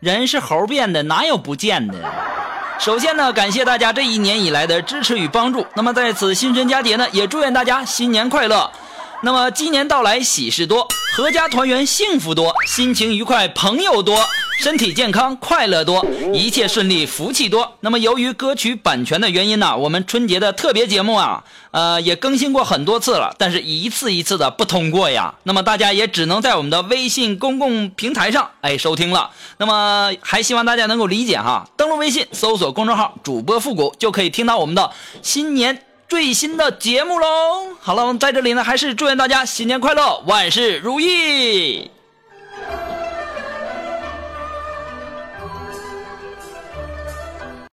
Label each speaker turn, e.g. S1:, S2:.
S1: 人是猴变的，哪有不见的？首先呢，感谢大家这一年以来的支持与帮助。那么在此新春佳节呢，也祝愿大家新年快乐。那么鸡年到来，喜事多，阖家团圆，幸福多，心情愉快，朋友多，身体健康，快乐多，一切顺利，福气多。那么由于歌曲版权的原因呢，我们春节的特别节目啊，呃，也更新过很多次了，但是一次一次的不通过呀。那么大家也只能在我们的微信公共平台上哎收听了。那么还希望大家能够理解哈，登录微信搜索公众号主播复古，就可以听到我们的新年。最新的节目喽！好了，在这里呢，还是祝愿大家新年快乐，万事如意。